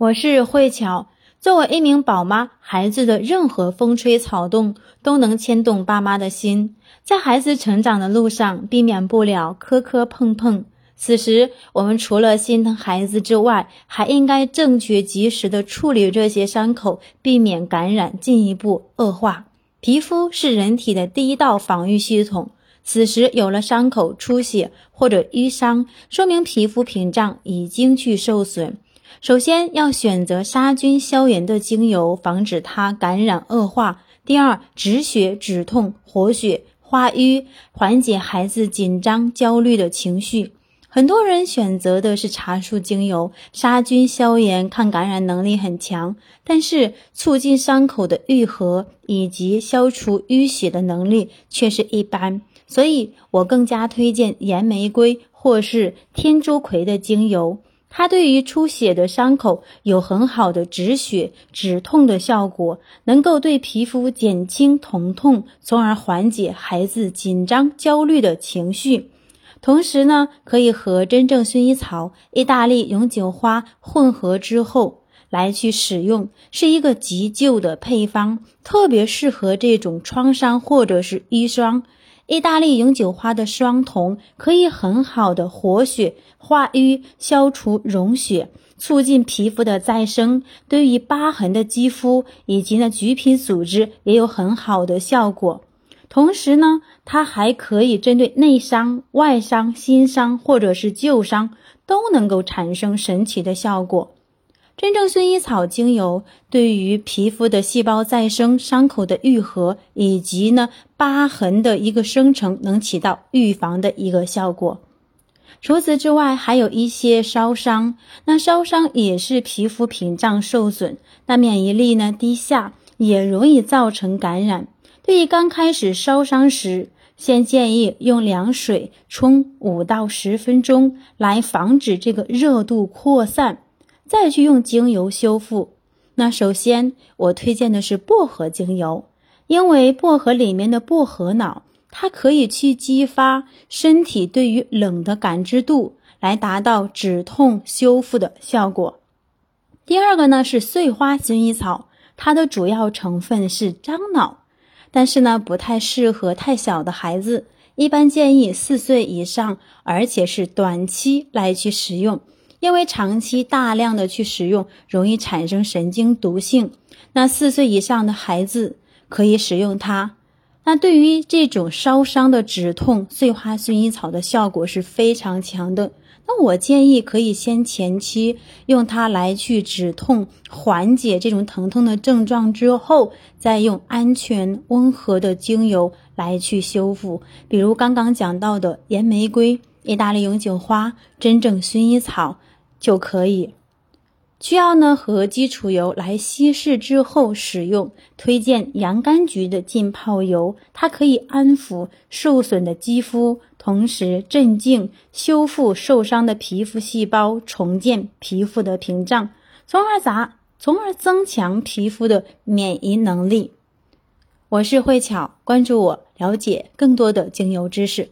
我是慧巧。作为一名宝妈，孩子的任何风吹草动都能牵动爸妈的心，在孩子成长的路上，避免不了磕磕碰碰。此时，我们除了心疼孩子之外，还应该正确及时的处理这些伤口，避免感染进一步恶化。皮肤是人体的第一道防御系统，此时有了伤口出血或者淤伤，说明皮肤屏障已经去受损。首先要选择杀菌消炎的精油，防止它感染恶化。第二，止血止痛、活血化瘀，缓解孩子紧张焦虑的情绪。很多人选择的是茶树精油，杀菌消炎、抗感染能力很强，但是促进伤口的愈合以及消除淤血的能力却是一般。所以我更加推荐岩玫瑰或是天竺葵的精油。它对于出血的伤口有很好的止血止痛的效果，能够对皮肤减轻疼痛，从而缓解孩子紧张焦虑的情绪。同时呢，可以和真正薰衣草、意大利永久花混合之后来去使用，是一个急救的配方，特别适合这种创伤或者是淤伤。意大利永久花的双酮可以很好的活血化瘀、消除溶血，促进皮肤的再生。对于疤痕的肌肤以及呢橘皮组织也有很好的效果。同时呢，它还可以针对内伤、外伤、新伤或者是旧伤都能够产生神奇的效果。真正薰衣草精油对于皮肤的细胞再生、伤口的愈合以及呢疤痕的一个生成，能起到预防的一个效果。除此之外，还有一些烧伤，那烧伤也是皮肤屏障受损，那免疫力呢低下，也容易造成感染。对于刚开始烧伤时，先建议用凉水冲五到十分钟，来防止这个热度扩散。再去用精油修复，那首先我推荐的是薄荷精油，因为薄荷里面的薄荷脑，它可以去激发身体对于冷的感知度，来达到止痛修复的效果。第二个呢是碎花薰衣草，它的主要成分是樟脑，但是呢不太适合太小的孩子，一般建议四岁以上，而且是短期来去使用。因为长期大量的去使用，容易产生神经毒性。那四岁以上的孩子可以使用它。那对于这种烧伤的止痛，碎花薰衣草的效果是非常强的。那我建议可以先前期用它来去止痛，缓解这种疼痛的症状之后，再用安全温和的精油来去修复。比如刚刚讲到的岩玫瑰、意大利永久花、真正薰衣草。就可以，需要呢和基础油来稀释之后使用。推荐洋甘菊的浸泡油，它可以安抚受损的肌肤，同时镇静、修复受伤的皮肤细胞，重建皮肤的屏障，从而咋？从而增强皮肤的免疫能力。我是慧巧，关注我，了解更多的精油知识。